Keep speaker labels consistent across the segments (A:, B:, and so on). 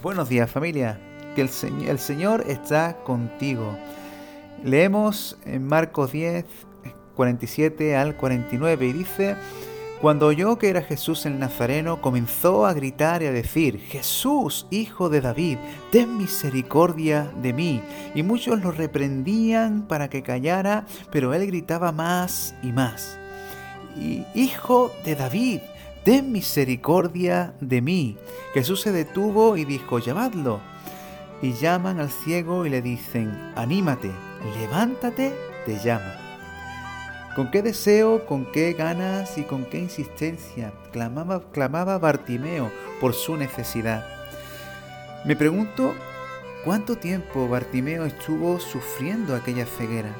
A: Buenos días familia, que el, el Señor está contigo. Leemos en Marcos 10, 47 al 49 y dice, cuando oyó que era Jesús el Nazareno, comenzó a gritar y a decir, Jesús, hijo de David, ten misericordia de mí. Y muchos lo reprendían para que callara, pero él gritaba más y más. Hijo de David, ten misericordia de mí. Jesús se detuvo y dijo, llamadlo. Y llaman al ciego y le dicen, anímate, levántate, te llama. ¿Con qué deseo, con qué ganas y con qué insistencia clamaba, clamaba Bartimeo por su necesidad? Me pregunto cuánto tiempo Bartimeo estuvo sufriendo aquella ceguera.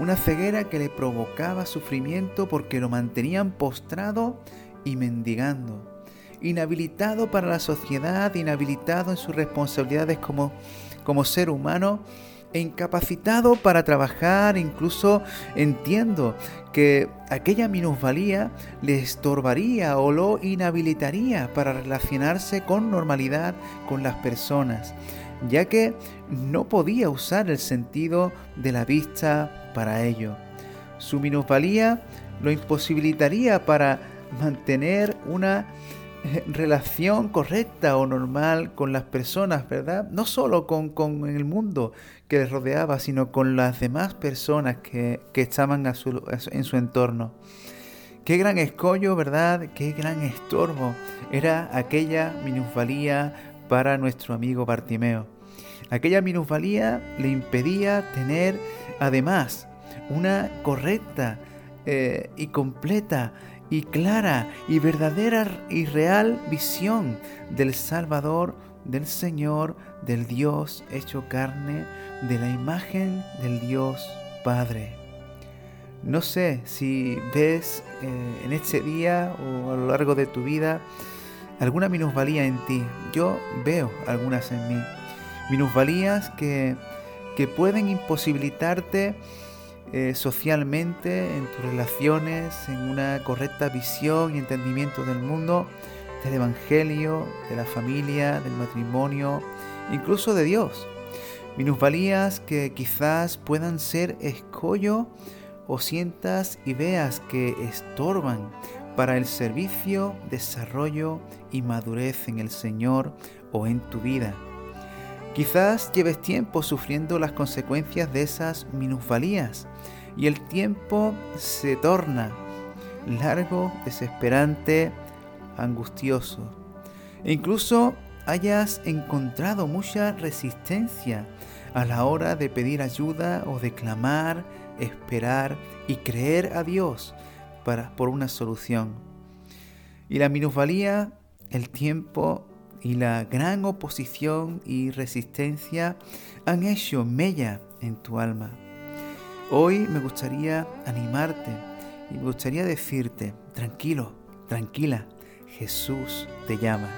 A: Una ceguera que le provocaba sufrimiento porque lo mantenían postrado y mendigando, inhabilitado para la sociedad, inhabilitado en sus responsabilidades como, como ser humano e incapacitado para trabajar, incluso entiendo que aquella minusvalía le estorbaría o lo inhabilitaría para relacionarse con normalidad con las personas, ya que no podía usar el sentido de la vista para ello. Su minusvalía lo imposibilitaría para mantener una eh, relación correcta o normal con las personas, ¿verdad? No solo con, el mundo que les rodeaba, sino con las demás personas que, estaban en su entorno. Qué gran escollo, ¿verdad? Qué gran estorbo era aquella minusvalía para nuestro amigo Bartimeo. Aquella minusvalía le impedía tener además una correcta eh, y completa y clara y verdadera y real visión del Salvador, del Señor, del Dios hecho carne, de la imagen del Dios Padre. No sé si ves eh, en este día o a lo largo de tu vida alguna minusvalía en ti. Yo veo algunas en mí. Minusvalías que, que pueden imposibilitarte eh, socialmente, en tus relaciones, en una correcta visión y entendimiento del mundo, del Evangelio, de la familia, del matrimonio, incluso de Dios. Minusvalías que quizás puedan ser escollo o sientas y veas que estorban para el servicio, desarrollo y madurez en el Señor o en tu vida. Quizás lleves tiempo sufriendo las consecuencias de esas minusvalías y el tiempo se torna largo, desesperante, angustioso. E incluso hayas encontrado mucha resistencia a la hora de pedir ayuda o de clamar, esperar y creer a Dios para, por una solución. Y la minusvalía, el tiempo y la gran oposición y resistencia han hecho mella en tu alma. Hoy me gustaría animarte y me gustaría decirte, tranquilo, tranquila, Jesús te llama.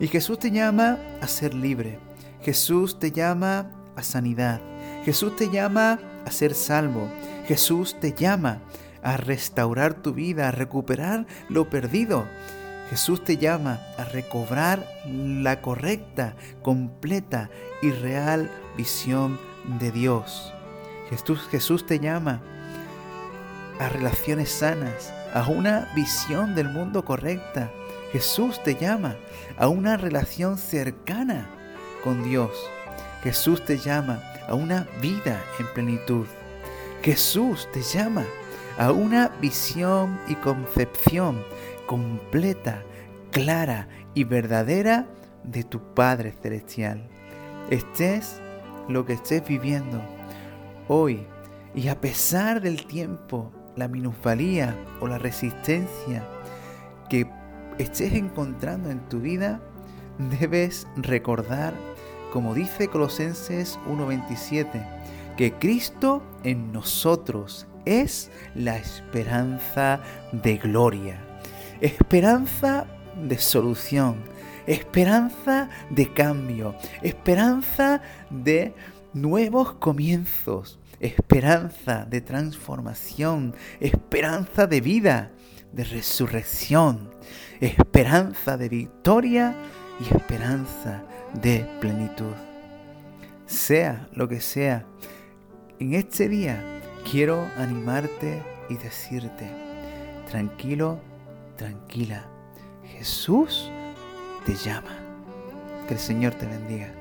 A: Y Jesús te llama a ser libre. Jesús te llama a sanidad. Jesús te llama a ser salvo. Jesús te llama a restaurar tu vida, a recuperar lo perdido. Jesús te llama a recobrar la correcta, completa y real visión de Dios. Jesús, Jesús te llama a relaciones sanas, a una visión del mundo correcta. Jesús te llama a una relación cercana con Dios. Jesús te llama a una vida en plenitud. Jesús te llama a una visión y concepción completa, clara y verdadera de tu Padre Celestial. Estés lo que estés viviendo hoy y a pesar del tiempo, la minusvalía o la resistencia que estés encontrando en tu vida, debes recordar, como dice Colosenses 1.27, que Cristo en nosotros es la esperanza de gloria esperanza de solución, esperanza de cambio, esperanza de nuevos comienzos, esperanza de transformación, esperanza de vida, de resurrección, esperanza de victoria y esperanza de plenitud. Sea lo que sea, en este día quiero animarte y decirte, tranquilo, tranquila, Jesús te llama. Que el Señor te bendiga.